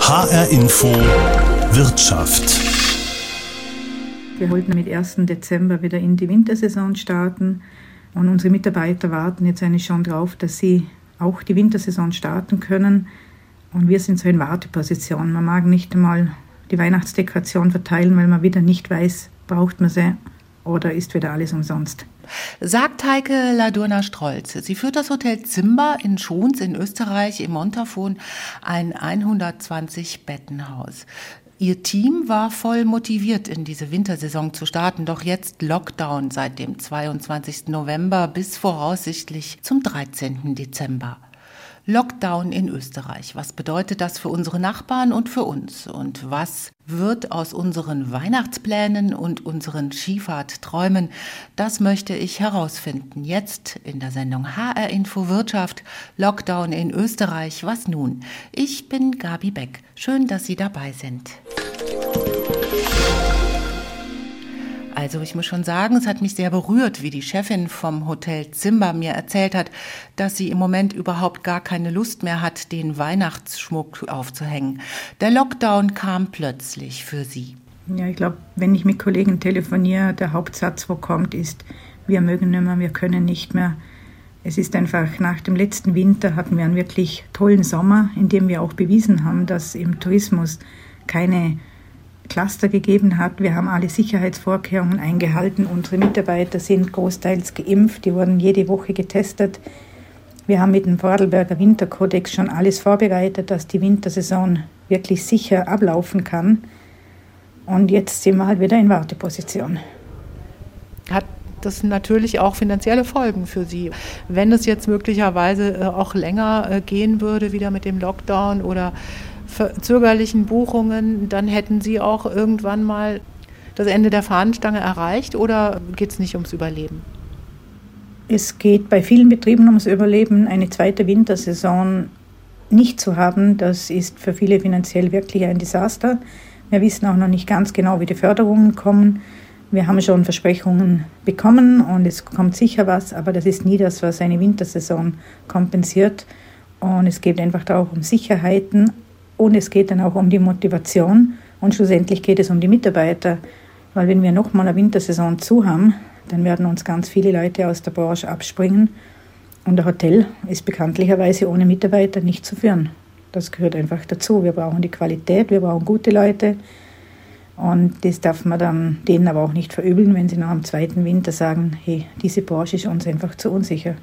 HR Info Wirtschaft. Wir wollten mit 1. Dezember wieder in die Wintersaison starten und unsere Mitarbeiter warten jetzt eigentlich schon darauf, dass sie auch die Wintersaison starten können. Und wir sind so in Warteposition. Man mag nicht einmal die Weihnachtsdekoration verteilen, weil man wieder nicht weiß, braucht man sie oder ist wieder alles umsonst. Sagt Heike Ladurna-Strolz. Sie führt das Hotel Zimba in Schons in Österreich im Montafon, ein 120-Bettenhaus. Ihr Team war voll motiviert, in diese Wintersaison zu starten, doch jetzt Lockdown seit dem 22. November bis voraussichtlich zum 13. Dezember. Lockdown in Österreich. Was bedeutet das für unsere Nachbarn und für uns? Und was wird aus unseren Weihnachtsplänen und unseren Skifahrtträumen? Das möchte ich herausfinden. Jetzt in der Sendung HR Info Wirtschaft. Lockdown in Österreich. Was nun? Ich bin Gabi Beck. Schön, dass Sie dabei sind. Also ich muss schon sagen, es hat mich sehr berührt, wie die Chefin vom Hotel Zimba mir erzählt hat, dass sie im Moment überhaupt gar keine Lust mehr hat, den Weihnachtsschmuck aufzuhängen. Der Lockdown kam plötzlich für sie. Ja, ich glaube, wenn ich mit Kollegen telefoniere, der Hauptsatz, wo kommt, ist, wir mögen nicht mehr, wir können nicht mehr. Es ist einfach, nach dem letzten Winter hatten wir einen wirklich tollen Sommer, in dem wir auch bewiesen haben, dass im Tourismus keine Cluster gegeben hat. Wir haben alle Sicherheitsvorkehrungen eingehalten. Unsere Mitarbeiter sind großteils geimpft. Die wurden jede Woche getestet. Wir haben mit dem Vorarlberger Winterkodex schon alles vorbereitet, dass die Wintersaison wirklich sicher ablaufen kann. Und jetzt sind wir halt wieder in Warteposition. Hat das natürlich auch finanzielle Folgen für Sie. Wenn es jetzt möglicherweise äh, auch länger äh, gehen würde, wieder mit dem Lockdown oder zögerlichen Buchungen, dann hätten Sie auch irgendwann mal das Ende der Fahnenstange erreicht oder geht es nicht ums Überleben? Es geht bei vielen Betrieben ums Überleben. Eine zweite Wintersaison nicht zu haben, das ist für viele finanziell wirklich ein Desaster. Wir wissen auch noch nicht ganz genau, wie die Förderungen kommen. Wir haben schon Versprechungen bekommen und es kommt sicher was, aber das ist nie das, was eine Wintersaison kompensiert. Und es geht einfach auch um Sicherheiten, und es geht dann auch um die Motivation und schlussendlich geht es um die Mitarbeiter. Weil wenn wir nochmal eine Wintersaison zu haben, dann werden uns ganz viele Leute aus der Branche abspringen. Und ein Hotel ist bekanntlicherweise ohne Mitarbeiter nicht zu führen. Das gehört einfach dazu. Wir brauchen die Qualität, wir brauchen gute Leute. Und das darf man dann denen aber auch nicht verübeln, wenn sie nach dem zweiten Winter sagen, hey, diese Branche ist uns einfach zu unsicher.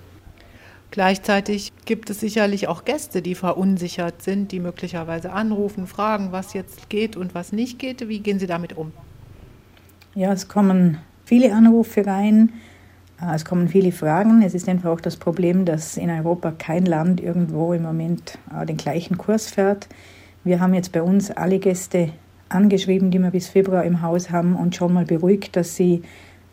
Gleichzeitig gibt es sicherlich auch Gäste, die verunsichert sind, die möglicherweise anrufen, fragen, was jetzt geht und was nicht geht. Wie gehen Sie damit um? Ja, es kommen viele Anrufe rein, äh, es kommen viele Fragen. Es ist einfach auch das Problem, dass in Europa kein Land irgendwo im Moment äh, den gleichen Kurs fährt. Wir haben jetzt bei uns alle Gäste angeschrieben, die wir bis Februar im Haus haben und schon mal beruhigt, dass sie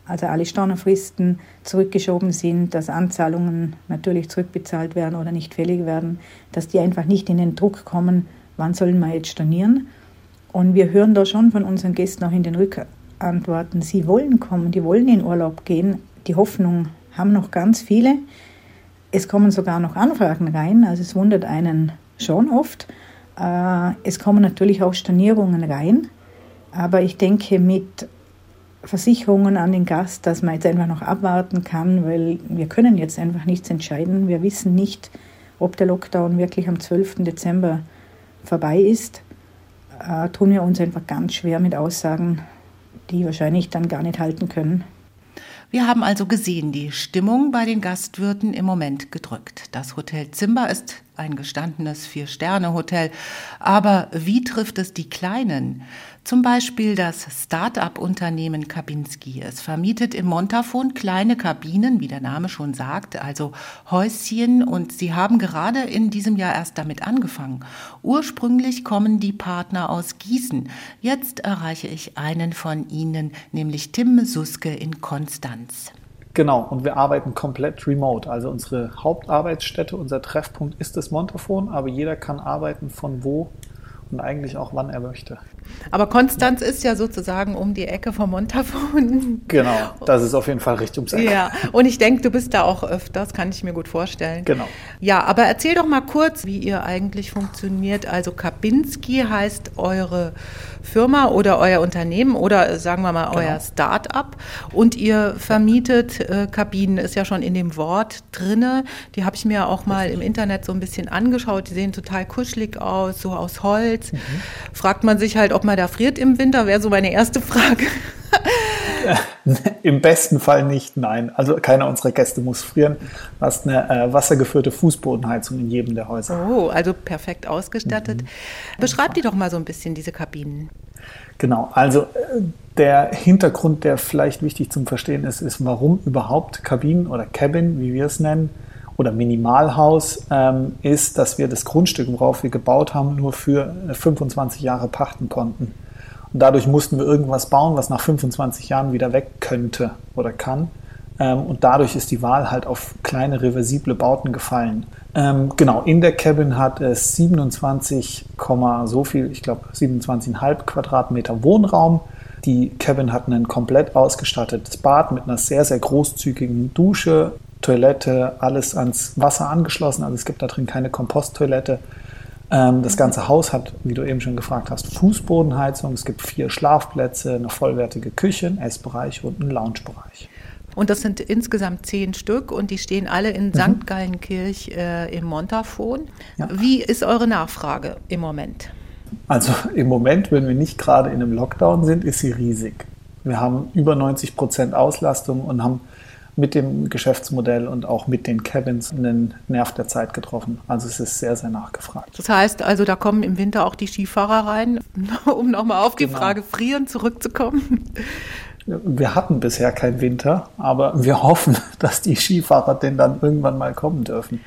also alle Stornerfristen zurückgeschoben sind, dass Anzahlungen natürlich zurückbezahlt werden oder nicht fällig werden, dass die einfach nicht in den Druck kommen, wann sollen wir jetzt stornieren. Und wir hören da schon von unseren Gästen auch in den Rückantworten, sie wollen kommen, die wollen in Urlaub gehen. Die Hoffnung haben noch ganz viele. Es kommen sogar noch Anfragen rein, also es wundert einen schon oft. Äh, es kommen natürlich auch Stornierungen rein, aber ich denke, mit Versicherungen an den Gast, dass man jetzt einfach noch abwarten kann, weil wir können jetzt einfach nichts entscheiden. Wir wissen nicht, ob der Lockdown wirklich am 12. Dezember vorbei ist. Äh, tun wir uns einfach ganz schwer mit Aussagen, die wahrscheinlich dann gar nicht halten können. Wir haben also gesehen, die Stimmung bei den Gastwirten im Moment gedrückt. Das Hotel Zimba ist ein gestandenes Vier-Sterne-Hotel. Aber wie trifft es die Kleinen? Zum Beispiel das Start-up-Unternehmen Kabinski. Es vermietet im Montafon kleine Kabinen, wie der Name schon sagt, also Häuschen. Und sie haben gerade in diesem Jahr erst damit angefangen. Ursprünglich kommen die Partner aus Gießen. Jetzt erreiche ich einen von ihnen, nämlich Tim Suske in Konstanz. Genau, und wir arbeiten komplett remote. Also unsere Hauptarbeitsstätte, unser Treffpunkt ist das Montafon, aber jeder kann arbeiten von wo und eigentlich auch wann er möchte. Aber Konstanz ja. ist ja sozusagen um die Ecke vom Montafon. Genau, das ist auf jeden Fall richtig ums. Ja, und ich denke, du bist da auch öfters, kann ich mir gut vorstellen. Genau. Ja, aber erzähl doch mal kurz, wie ihr eigentlich funktioniert. Also Kabinski heißt eure Firma oder euer Unternehmen oder sagen wir mal genau. euer Start-up und ihr vermietet äh, Kabinen, ist ja schon in dem Wort drinne. Die habe ich mir auch mal im Internet so ein bisschen angeschaut. Die sehen total kuschelig aus, so aus Holz. Mhm. Fragt man sich halt, ob man da friert im Winter, wäre so meine erste Frage. Im besten Fall nicht, nein. Also keiner unserer Gäste muss frieren. Du hast eine äh, wassergeführte Fußbodenheizung in jedem der Häuser. Oh, also perfekt ausgestattet. Mhm. Beschreib die doch mal so ein bisschen, diese Kabinen. Genau, also äh, der Hintergrund, der vielleicht wichtig zum Verstehen ist, ist, warum überhaupt Kabinen oder Cabin, wie wir es nennen, oder Minimalhaus, ähm, ist, dass wir das Grundstück, worauf wir gebaut haben, nur für 25 äh, Jahre pachten konnten. Und dadurch mussten wir irgendwas bauen, was nach 25 Jahren wieder weg könnte oder kann. Ähm, und dadurch ist die Wahl halt auf kleine reversible Bauten gefallen. Ähm, genau, in der Cabin hat es 27, so viel, ich glaube 27,5 Quadratmeter Wohnraum. Die Cabin hat ein komplett ausgestattetes Bad mit einer sehr, sehr großzügigen Dusche, Toilette, alles ans Wasser angeschlossen. Also es gibt da drin keine Komposttoilette. Ähm, das ganze Haus hat, wie du eben schon gefragt hast, Fußbodenheizung. Es gibt vier Schlafplätze, eine vollwertige Küche, einen Essbereich und einen Loungebereich. Und das sind insgesamt zehn Stück und die stehen alle in mhm. St. Gallenkirch äh, im Montafon. Ja. Wie ist eure Nachfrage im Moment? Also im Moment, wenn wir nicht gerade in einem Lockdown sind, ist sie riesig. Wir haben über 90 Prozent Auslastung und haben mit dem Geschäftsmodell und auch mit den Cabins einen Nerv der Zeit getroffen. Also es ist sehr, sehr nachgefragt. Das heißt also, da kommen im Winter auch die Skifahrer rein, um nochmal auf die genau. Frage Frieren zurückzukommen. Wir hatten bisher keinen Winter, aber wir hoffen, dass die Skifahrer denn dann irgendwann mal kommen dürfen.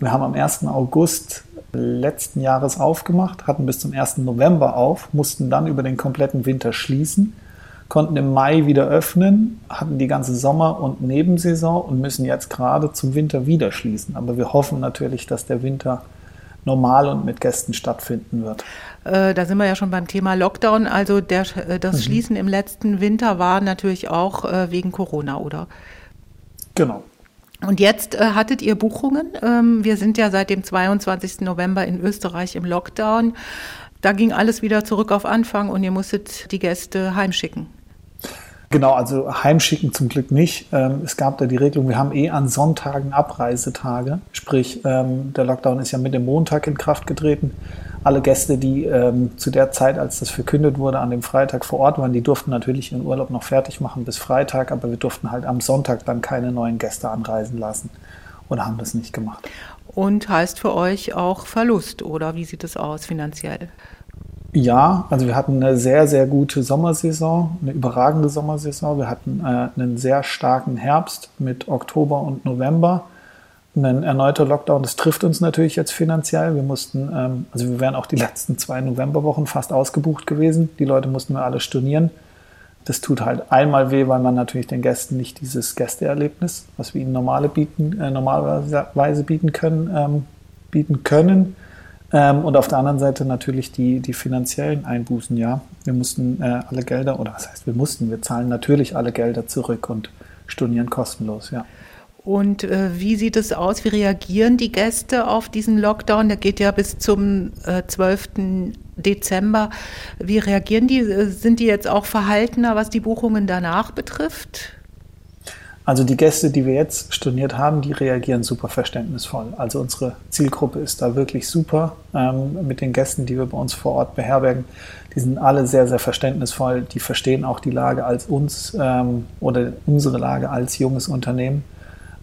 Wir haben am 1. August letzten Jahres aufgemacht, hatten bis zum 1. November auf, mussten dann über den kompletten Winter schließen konnten im Mai wieder öffnen, hatten die ganze Sommer- und Nebensaison und müssen jetzt gerade zum Winter wieder schließen. Aber wir hoffen natürlich, dass der Winter normal und mit Gästen stattfinden wird. Äh, da sind wir ja schon beim Thema Lockdown. Also der, äh, das mhm. Schließen im letzten Winter war natürlich auch äh, wegen Corona, oder? Genau. Und jetzt äh, hattet ihr Buchungen. Ähm, wir sind ja seit dem 22. November in Österreich im Lockdown. Da ging alles wieder zurück auf Anfang und ihr musstet die Gäste heimschicken. Genau, also heimschicken zum Glück nicht. Ähm, es gab da die Regelung, wir haben eh an Sonntagen Abreisetage. Sprich, ähm, der Lockdown ist ja mit dem Montag in Kraft getreten. Alle Gäste, die ähm, zu der Zeit, als das verkündet wurde, an dem Freitag vor Ort waren, die durften natürlich ihren Urlaub noch fertig machen bis Freitag, aber wir durften halt am Sonntag dann keine neuen Gäste anreisen lassen oder haben das nicht gemacht. Und heißt für euch auch Verlust oder wie sieht es aus finanziell? Ja, also wir hatten eine sehr, sehr gute Sommersaison, eine überragende Sommersaison. Wir hatten äh, einen sehr starken Herbst mit Oktober und November. Ein erneuter Lockdown, das trifft uns natürlich jetzt finanziell. Wir mussten, ähm, also wir wären auch die letzten zwei Novemberwochen fast ausgebucht gewesen. Die Leute mussten wir alle stornieren. Das tut halt einmal weh, weil man natürlich den Gästen nicht dieses Gästeerlebnis, was wir ihnen normale bieten, äh, normalerweise bieten können, ähm, bieten können. Ähm, und auf der anderen Seite natürlich die, die finanziellen Einbußen, ja. Wir mussten äh, alle Gelder, oder was heißt wir mussten, wir zahlen natürlich alle Gelder zurück und stornieren kostenlos, ja. Und äh, wie sieht es aus? Wie reagieren die Gäste auf diesen Lockdown? Der geht ja bis zum äh, 12. Dezember. Wie reagieren die? Äh, sind die jetzt auch verhaltener, was die Buchungen danach betrifft? Also die Gäste, die wir jetzt storniert haben, die reagieren super verständnisvoll. Also unsere Zielgruppe ist da wirklich super ähm, mit den Gästen, die wir bei uns vor Ort beherbergen. Die sind alle sehr, sehr verständnisvoll. Die verstehen auch die Lage als uns ähm, oder unsere Lage als junges Unternehmen.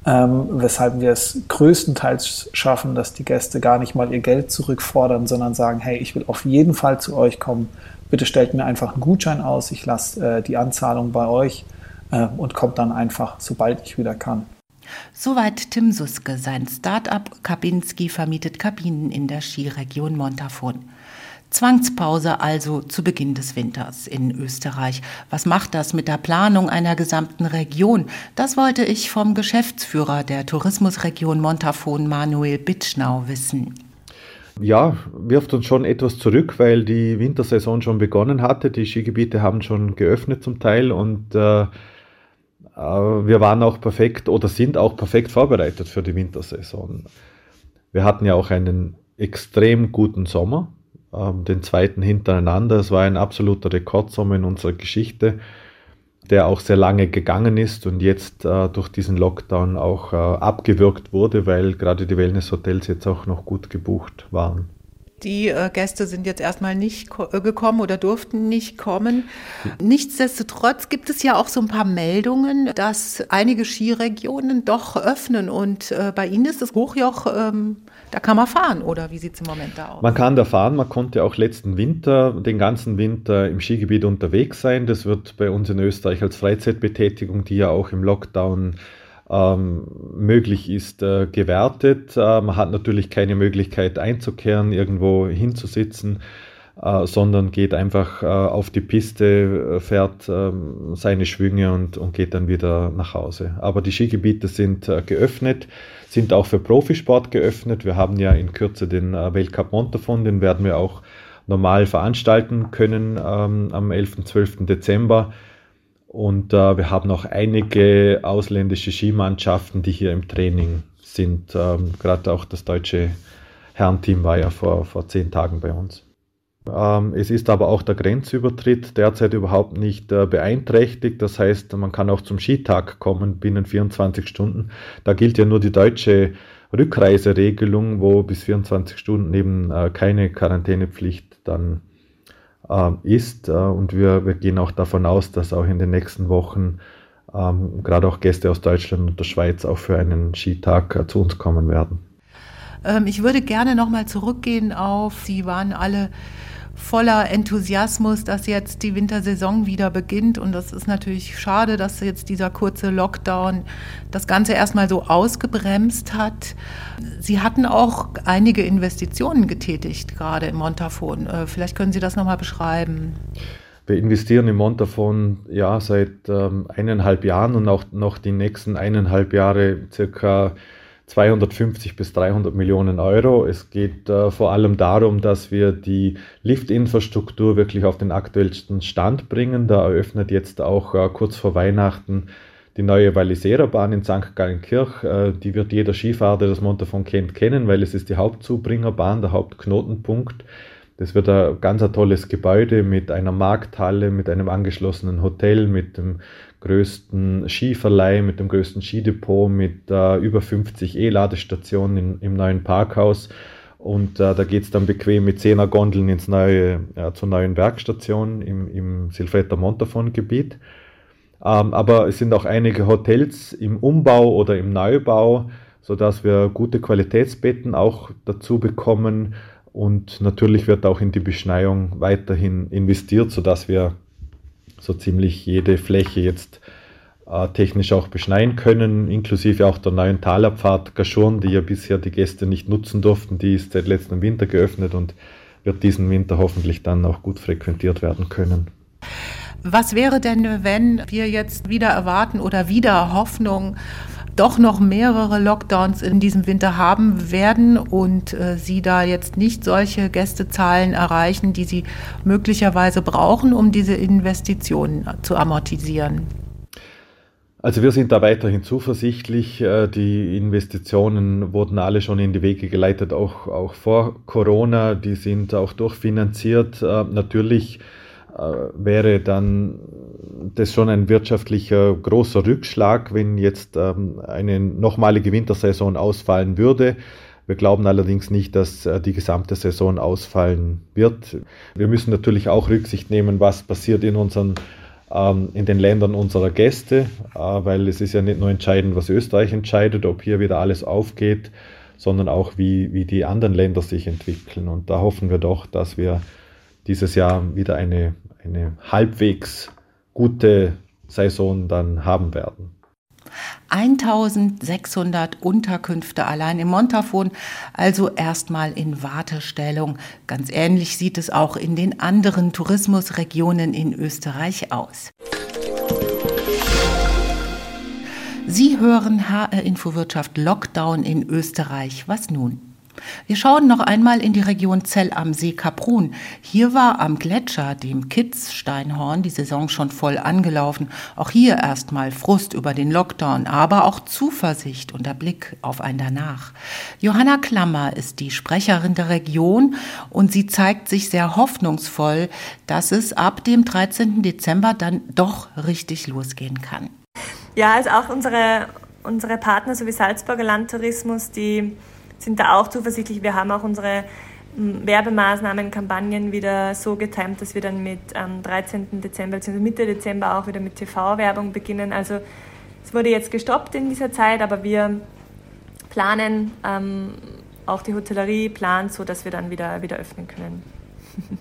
Ähm, weshalb wir es größtenteils schaffen, dass die Gäste gar nicht mal ihr Geld zurückfordern, sondern sagen, hey, ich will auf jeden Fall zu euch kommen. Bitte stellt mir einfach einen Gutschein aus, ich lasse äh, die Anzahlung bei euch und kommt dann einfach, sobald ich wieder kann. Soweit Tim Suske. Sein Start-up Kabinski vermietet Kabinen in der Skiregion Montafon. Zwangspause also zu Beginn des Winters in Österreich. Was macht das mit der Planung einer gesamten Region? Das wollte ich vom Geschäftsführer der Tourismusregion Montafon, Manuel Bitschnau, wissen. Ja, wirft uns schon etwas zurück, weil die Wintersaison schon begonnen hatte. Die Skigebiete haben schon geöffnet zum Teil und äh, äh wir waren auch perfekt oder sind auch perfekt vorbereitet für die Wintersaison. Wir hatten ja auch einen extrem guten Sommer, äh, den zweiten hintereinander. Es war ein absoluter Rekordsommer in unserer Geschichte der auch sehr lange gegangen ist und jetzt äh, durch diesen Lockdown auch äh, abgewürgt wurde, weil gerade die Wellnesshotels jetzt auch noch gut gebucht waren. Die äh, Gäste sind jetzt erstmal nicht äh, gekommen oder durften nicht kommen. Nichtsdestotrotz gibt es ja auch so ein paar Meldungen, dass einige Skiregionen doch öffnen. Und äh, bei Ihnen ist das Hochjoch, ähm, da kann man fahren, oder wie sieht es im Moment da aus? Man kann da fahren. Man konnte auch letzten Winter, den ganzen Winter im Skigebiet unterwegs sein. Das wird bei uns in Österreich als Freizeitbetätigung, die ja auch im Lockdown ähm, möglich ist, äh, gewertet. Äh, man hat natürlich keine Möglichkeit einzukehren, irgendwo hinzusitzen, äh, sondern geht einfach äh, auf die Piste, äh, fährt ähm, seine Schwünge und, und geht dann wieder nach Hause. Aber die Skigebiete sind äh, geöffnet, sind auch für Profisport geöffnet. Wir haben ja in Kürze den Weltcup Montafon, den werden wir auch normal veranstalten können ähm, am 11. 12. Dezember. Und äh, wir haben auch einige ausländische Skimannschaften, die hier im Training sind. Ähm, Gerade auch das deutsche Herrenteam war ja vor, vor zehn Tagen bei uns. Ähm, es ist aber auch der Grenzübertritt derzeit überhaupt nicht äh, beeinträchtigt. Das heißt, man kann auch zum Skitag kommen binnen 24 Stunden. Da gilt ja nur die deutsche Rückreiseregelung, wo bis 24 Stunden eben äh, keine Quarantänepflicht dann ist. Äh, und wir, wir gehen auch davon aus, dass auch in den nächsten Wochen ähm, gerade auch Gäste aus Deutschland und der Schweiz auch für einen Skitag äh, zu uns kommen werden. Ähm, ich würde gerne nochmal zurückgehen auf, Sie waren alle voller Enthusiasmus, dass jetzt die Wintersaison wieder beginnt. Und das ist natürlich schade, dass jetzt dieser kurze Lockdown das Ganze erstmal so ausgebremst hat. Sie hatten auch einige Investitionen getätigt, gerade im Montafon. Äh, vielleicht können Sie das nochmal beschreiben. Wir investieren im Montafon ja seit ähm, eineinhalb Jahren und auch noch die nächsten eineinhalb Jahre circa 250 bis 300 Millionen Euro. Es geht äh, vor allem darum, dass wir die Liftinfrastruktur wirklich auf den aktuellsten Stand bringen. Da eröffnet jetzt auch äh, kurz vor Weihnachten die neue Walliserer in St. Gallenkirch. Äh, die wird jeder Skifahrer, der das Montafon kennt, kennen, weil es ist die Hauptzubringerbahn, der Hauptknotenpunkt. Das wird ein ganz ein tolles Gebäude mit einer Markthalle, mit einem angeschlossenen Hotel, mit dem größten Skiverleih, mit dem größten Skidepot, mit äh, über 50 E-Ladestationen im neuen Parkhaus. Und äh, da geht es dann bequem mit 10er Gondeln ins neue, ja, zur neuen Werkstation im, im Silfretter Montafon-Gebiet. Ähm, aber es sind auch einige Hotels im Umbau oder im Neubau, sodass wir gute Qualitätsbetten auch dazu bekommen. Und natürlich wird auch in die Beschneiung weiterhin investiert, sodass wir so ziemlich jede Fläche jetzt äh, technisch auch beschneien können, inklusive auch der neuen Talerpfad Gaschurn, die ja bisher die Gäste nicht nutzen durften. Die ist seit letztem Winter geöffnet und wird diesen Winter hoffentlich dann auch gut frequentiert werden können. Was wäre denn, wenn wir jetzt wieder erwarten oder wieder Hoffnung doch noch mehrere Lockdowns in diesem Winter haben werden und äh, Sie da jetzt nicht solche Gästezahlen erreichen, die Sie möglicherweise brauchen, um diese Investitionen zu amortisieren? Also wir sind da weiterhin zuversichtlich. Äh, die Investitionen wurden alle schon in die Wege geleitet, auch, auch vor Corona. Die sind auch durchfinanziert. Äh, natürlich äh, wäre dann das schon ein wirtschaftlicher großer Rückschlag, wenn jetzt ähm, eine nochmalige Wintersaison ausfallen würde. Wir glauben allerdings nicht, dass äh, die gesamte Saison ausfallen wird. Wir müssen natürlich auch Rücksicht nehmen, was passiert in unseren ähm, in den Ländern unserer Gäste, äh, weil es ist ja nicht nur entscheidend, was Österreich entscheidet, ob hier wieder alles aufgeht, sondern auch wie, wie die anderen Länder sich entwickeln. Und da hoffen wir doch, dass wir dieses Jahr wieder eine, eine halbwegs gute Saison dann haben werden. 1600 Unterkünfte allein im Montafon, also erstmal in Wartestellung. Ganz ähnlich sieht es auch in den anderen Tourismusregionen in Österreich aus. Sie hören HR Infowirtschaft Lockdown in Österreich. Was nun? Wir schauen noch einmal in die Region Zell am See Kaprun. Hier war am Gletscher, dem Kitzsteinhorn, die Saison schon voll angelaufen. Auch hier erstmal Frust über den Lockdown, aber auch Zuversicht und der Blick auf ein Danach. Johanna Klammer ist die Sprecherin der Region und sie zeigt sich sehr hoffnungsvoll, dass es ab dem 13. Dezember dann doch richtig losgehen kann. Ja, also auch unsere, unsere Partner sowie Salzburger Landtourismus, die sind da auch zuversichtlich. Wir haben auch unsere Werbemaßnahmen, Kampagnen wieder so getimt, dass wir dann mit am 13. Dezember bzw. Mitte Dezember auch wieder mit TV-Werbung beginnen. Also es wurde jetzt gestoppt in dieser Zeit, aber wir planen, ähm, auch die Hotellerie plant so, dass wir dann wieder, wieder öffnen können.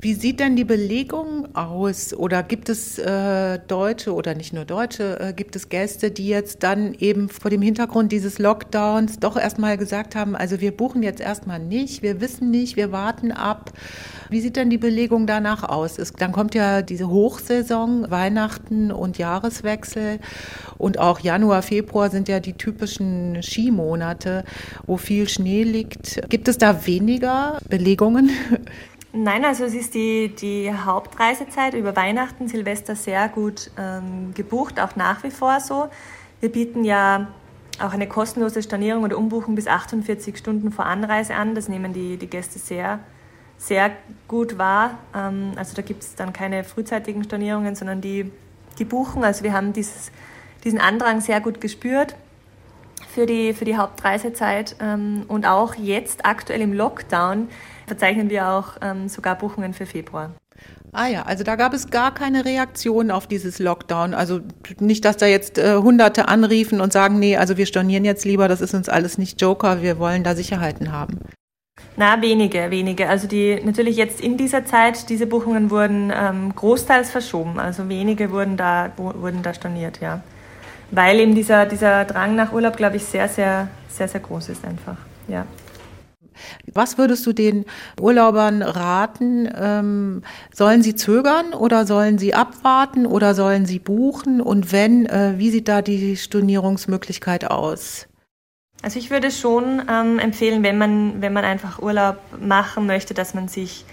Wie sieht denn die Belegung aus? Oder gibt es äh, Deutsche oder nicht nur Deutsche, äh, gibt es Gäste, die jetzt dann eben vor dem Hintergrund dieses Lockdowns doch erstmal gesagt haben, also wir buchen jetzt erstmal nicht, wir wissen nicht, wir warten ab. Wie sieht denn die Belegung danach aus? Es, dann kommt ja diese Hochsaison, Weihnachten und Jahreswechsel und auch Januar, Februar sind ja die typischen Skimonate, wo viel Schnee liegt. Gibt es da weniger Belegungen? Nein, also es ist die, die Hauptreisezeit über Weihnachten, Silvester sehr gut ähm, gebucht, auch nach wie vor so. Wir bieten ja auch eine kostenlose Stornierung oder Umbuchung bis 48 Stunden vor Anreise an. Das nehmen die, die Gäste sehr, sehr gut wahr. Ähm, also da gibt es dann keine frühzeitigen Stornierungen, sondern die, die buchen. Also wir haben dieses, diesen Andrang sehr gut gespürt für die, für die Hauptreisezeit. Ähm, und auch jetzt aktuell im Lockdown verzeichnen wir auch ähm, sogar Buchungen für Februar. Ah ja, also da gab es gar keine Reaktion auf dieses Lockdown. Also nicht, dass da jetzt äh, Hunderte anriefen und sagen, nee, also wir stornieren jetzt lieber, das ist uns alles nicht Joker, wir wollen da Sicherheiten haben. Na, wenige, wenige. Also die natürlich jetzt in dieser Zeit, diese Buchungen wurden ähm, großteils verschoben. Also wenige wurden da, wurden da storniert, ja. Weil eben dieser, dieser Drang nach Urlaub, glaube ich, sehr, sehr, sehr, sehr groß ist einfach. Ja. Was würdest du den Urlaubern raten? Ähm, sollen sie zögern oder sollen sie abwarten oder sollen sie buchen? Und wenn, äh, wie sieht da die Stornierungsmöglichkeit aus? Also ich würde schon ähm, empfehlen, wenn man, wenn man einfach Urlaub machen möchte, dass man sich,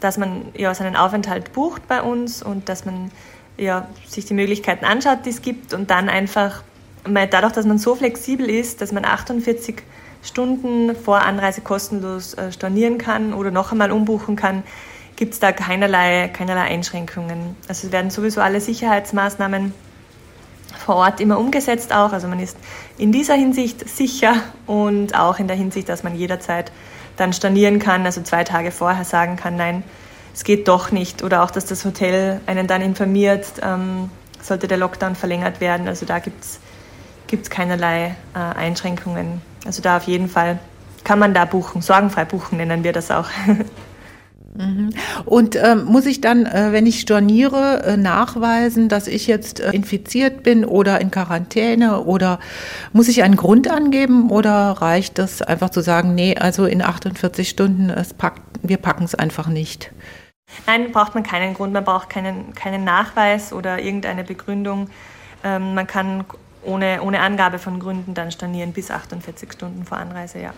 dass man ja seinen Aufenthalt bucht bei uns und dass man ja, sich die Möglichkeiten anschaut, die es gibt und dann einfach, dadurch, dass man so flexibel ist, dass man 48 Stunden vor Anreise kostenlos äh, stornieren kann oder noch einmal umbuchen kann, gibt es da keinerlei, keinerlei Einschränkungen. Also es werden sowieso alle Sicherheitsmaßnahmen vor Ort immer umgesetzt auch. Also man ist in dieser Hinsicht sicher und auch in der Hinsicht, dass man jederzeit dann stornieren kann, also zwei Tage vorher sagen kann, nein, es geht doch nicht. Oder auch, dass das Hotel einen dann informiert, ähm, sollte der Lockdown verlängert werden. Also da gibt es keinerlei äh, Einschränkungen. Also da auf jeden Fall kann man da buchen, sorgenfrei buchen nennen wir das auch. Mhm. Und ähm, muss ich dann, äh, wenn ich storniere, äh, nachweisen, dass ich jetzt äh, infiziert bin oder in Quarantäne oder muss ich einen Grund angeben oder reicht es einfach zu sagen, nee, also in 48 Stunden, es packt, wir packen es einfach nicht? Nein, braucht man keinen Grund, man braucht keinen, keinen Nachweis oder irgendeine Begründung. Ähm, man kann ohne, ohne Angabe von Gründen dann stornieren bis 48 Stunden vor Anreise, ja.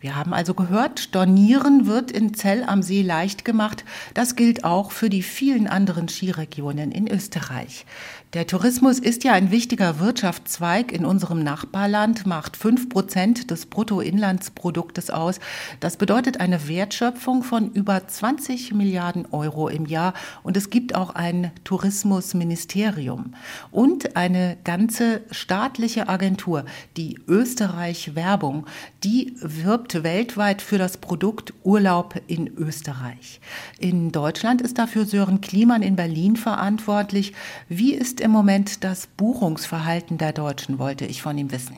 Wir haben also gehört, Stornieren wird in Zell am See leicht gemacht. Das gilt auch für die vielen anderen Skiregionen in Österreich. Der Tourismus ist ja ein wichtiger Wirtschaftszweig in unserem Nachbarland, macht fünf Prozent des Bruttoinlandsproduktes aus. Das bedeutet eine Wertschöpfung von über 20 Milliarden Euro im Jahr. Und es gibt auch ein Tourismusministerium und eine ganze staatliche Agentur, die Österreich Werbung, die wirbt weltweit für das Produkt Urlaub in Österreich. In Deutschland ist dafür Sören Kliemann in Berlin verantwortlich. Wie ist im Moment das Buchungsverhalten der Deutschen, wollte ich von ihm wissen.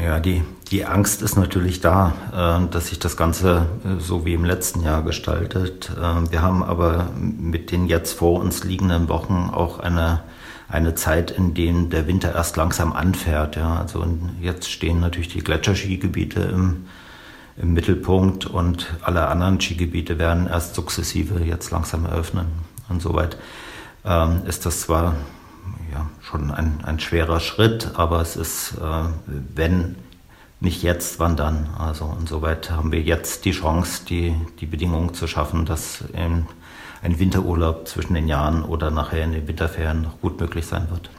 Ja, die, die Angst ist natürlich da, äh, dass sich das Ganze äh, so wie im letzten Jahr gestaltet. Äh, wir haben aber mit den jetzt vor uns liegenden Wochen auch eine, eine Zeit, in der der Winter erst langsam anfährt. Ja. Also jetzt stehen natürlich die Gletscherskigebiete im, im Mittelpunkt und alle anderen Skigebiete werden erst sukzessive jetzt langsam eröffnen. Und soweit ähm, ist das zwar ja, schon ein, ein schwerer Schritt, aber es ist, äh, wenn nicht jetzt, wann dann. Also insoweit haben wir jetzt die Chance, die, die Bedingungen zu schaffen, dass ein Winterurlaub zwischen den Jahren oder nachher in den Winterferien noch gut möglich sein wird.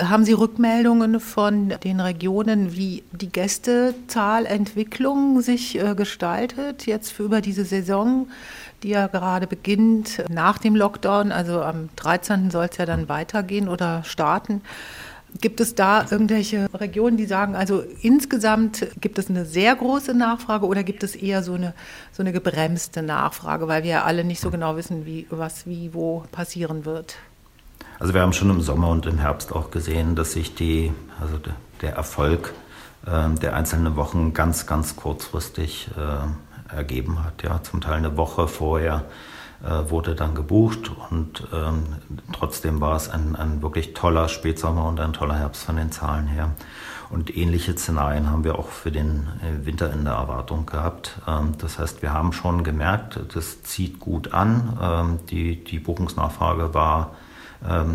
Haben Sie Rückmeldungen von den Regionen, wie die Gästezahlentwicklung sich äh, gestaltet, jetzt für über diese Saison, die ja gerade beginnt nach dem Lockdown? Also am 13. soll es ja dann weitergehen oder starten. Gibt es da irgendwelche Regionen, die sagen, also insgesamt gibt es eine sehr große Nachfrage oder gibt es eher so eine, so eine gebremste Nachfrage, weil wir ja alle nicht so genau wissen, wie, was wie wo passieren wird? Also wir haben schon im Sommer und im Herbst auch gesehen, dass sich die, also der Erfolg äh, der einzelnen Wochen ganz, ganz kurzfristig äh, ergeben hat. Ja, zum Teil eine Woche vorher äh, wurde dann gebucht und ähm, trotzdem war es ein, ein wirklich toller Spätsommer und ein toller Herbst von den Zahlen her. Und ähnliche Szenarien haben wir auch für den äh, Winter in der Erwartung gehabt. Ähm, das heißt, wir haben schon gemerkt, das zieht gut an. Ähm, die, die Buchungsnachfrage war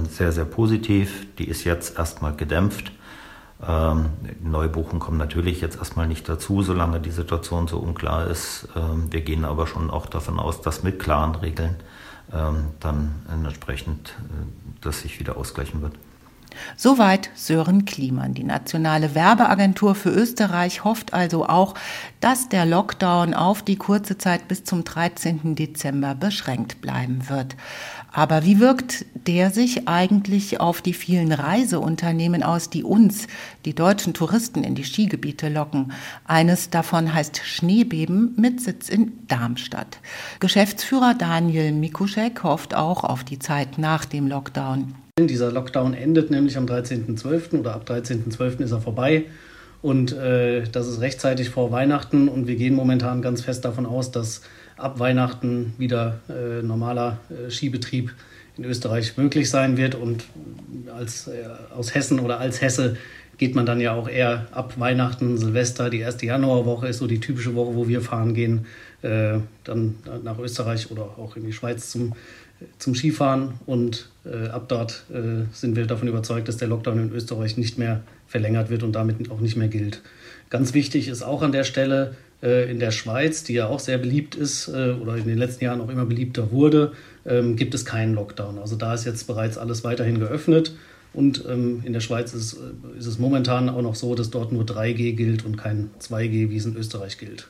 sehr, sehr positiv. Die ist jetzt erstmal gedämpft. Ähm, Neubuchen kommen natürlich jetzt erstmal nicht dazu, solange die Situation so unklar ist. Ähm, wir gehen aber schon auch davon aus, dass mit klaren Regeln ähm, dann entsprechend äh, das sich wieder ausgleichen wird. Soweit Sören Kliemann. Die nationale Werbeagentur für Österreich hofft also auch, dass der Lockdown auf die kurze Zeit bis zum 13. Dezember beschränkt bleiben wird. Aber wie wirkt der sich eigentlich auf die vielen Reiseunternehmen aus, die uns, die deutschen Touristen, in die Skigebiete locken? Eines davon heißt Schneebeben mit Sitz in Darmstadt. Geschäftsführer Daniel Mikuschek hofft auch auf die Zeit nach dem Lockdown. Dieser Lockdown endet nämlich am 13.12. oder ab 13.12. ist er vorbei. Und äh, das ist rechtzeitig vor Weihnachten. Und wir gehen momentan ganz fest davon aus, dass ab Weihnachten wieder äh, normaler äh, Skibetrieb in Österreich möglich sein wird. Und als, äh, aus Hessen oder als Hesse geht man dann ja auch eher ab Weihnachten, Silvester, die erste Januarwoche ist so die typische Woche, wo wir fahren gehen, äh, dann nach Österreich oder auch in die Schweiz zum zum Skifahren und äh, ab dort äh, sind wir davon überzeugt, dass der Lockdown in Österreich nicht mehr verlängert wird und damit auch nicht mehr gilt. Ganz wichtig ist auch an der Stelle äh, in der Schweiz, die ja auch sehr beliebt ist äh, oder in den letzten Jahren auch immer beliebter wurde, ähm, gibt es keinen Lockdown. Also da ist jetzt bereits alles weiterhin geöffnet. Und ähm, in der Schweiz ist, äh, ist es momentan auch noch so, dass dort nur 3G gilt und kein 2G, wie es in Österreich gilt.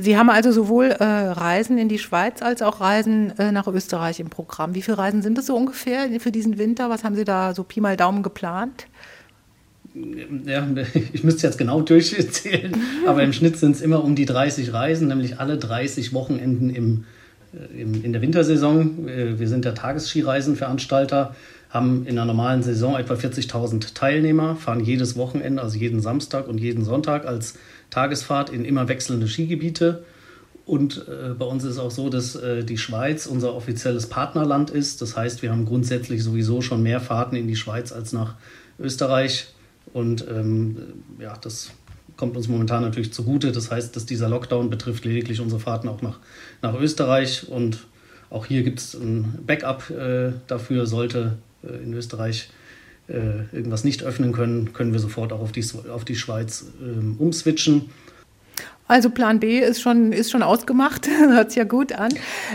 Sie haben also sowohl äh, Reisen in die Schweiz als auch Reisen äh, nach Österreich im Programm. Wie viele Reisen sind es so ungefähr für diesen Winter? Was haben Sie da so Pi mal Daumen geplant? Ja, ich müsste jetzt genau durchzählen, aber im Schnitt sind es immer um die 30 Reisen, nämlich alle 30 Wochenenden im, äh, im, in der Wintersaison. Äh, wir sind der Tagesskireisenveranstalter, haben in einer normalen Saison etwa 40.000 Teilnehmer, fahren jedes Wochenende, also jeden Samstag und jeden Sonntag als Tagesfahrt in immer wechselnde Skigebiete. Und äh, bei uns ist es auch so, dass äh, die Schweiz unser offizielles Partnerland ist. Das heißt, wir haben grundsätzlich sowieso schon mehr Fahrten in die Schweiz als nach Österreich. Und ähm, ja, das kommt uns momentan natürlich zugute. Das heißt, dass dieser Lockdown betrifft lediglich unsere Fahrten auch nach, nach Österreich. Und auch hier gibt es ein Backup äh, dafür, sollte äh, in Österreich äh, irgendwas nicht öffnen können, können wir sofort auch auf die, auf die Schweiz ähm, umswitchen. Also Plan B ist schon, ist schon ausgemacht, hört sich ja gut an.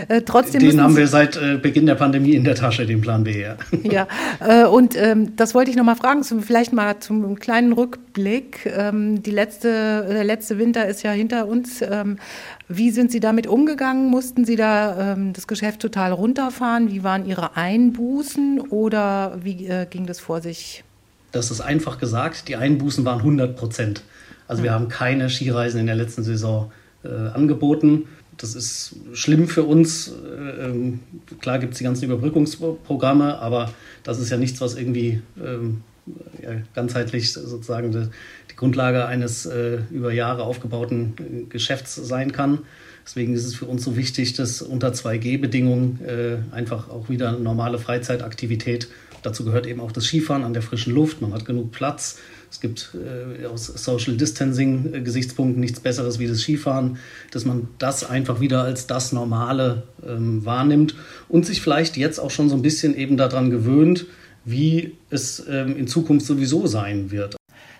Äh, trotzdem den haben wir seit äh, Beginn der Pandemie in der Tasche, den Plan B, ja. Ja, äh, und ähm, das wollte ich noch mal fragen, zum, vielleicht mal zum kleinen Rückblick. Ähm, die letzte, der letzte Winter ist ja hinter uns. Ähm, wie sind Sie damit umgegangen? Mussten Sie da ähm, das Geschäft total runterfahren? Wie waren Ihre Einbußen oder wie äh, ging das vor sich? Das ist einfach gesagt, die Einbußen waren 100 Prozent. Also wir haben keine Skireisen in der letzten Saison äh, angeboten. Das ist schlimm für uns. Äh, ähm, klar gibt es die ganzen Überbrückungsprogramme, aber das ist ja nichts, was irgendwie ähm, ja, ganzheitlich sozusagen die, die Grundlage eines äh, über Jahre aufgebauten äh, Geschäfts sein kann. Deswegen ist es für uns so wichtig, dass unter 2G-Bedingungen äh, einfach auch wieder normale Freizeitaktivität, dazu gehört eben auch das Skifahren an der frischen Luft, man hat genug Platz, es gibt äh, aus Social Distancing-Gesichtspunkten nichts Besseres wie das Skifahren, dass man das einfach wieder als das Normale ähm, wahrnimmt und sich vielleicht jetzt auch schon so ein bisschen eben daran gewöhnt, wie es ähm, in Zukunft sowieso sein wird.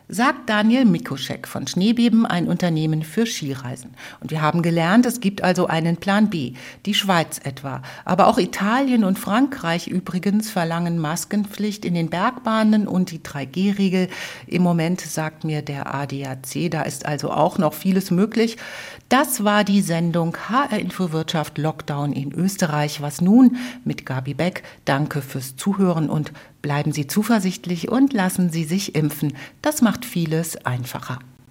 Sagt Daniel Mikoschek von Schneebeben, ein Unternehmen für Skireisen. Und wir haben gelernt, es gibt also einen Plan B, die Schweiz etwa. Aber auch Italien und Frankreich übrigens verlangen Maskenpflicht in den Bergbahnen und die 3G-Regel. Im Moment sagt mir der ADAC, da ist also auch noch vieles möglich. Das war die Sendung HR Info Wirtschaft Lockdown in Österreich. Was nun mit Gabi Beck? Danke fürs Zuhören und bleiben Sie zuversichtlich und lassen Sie sich impfen. Das macht vieles einfacher.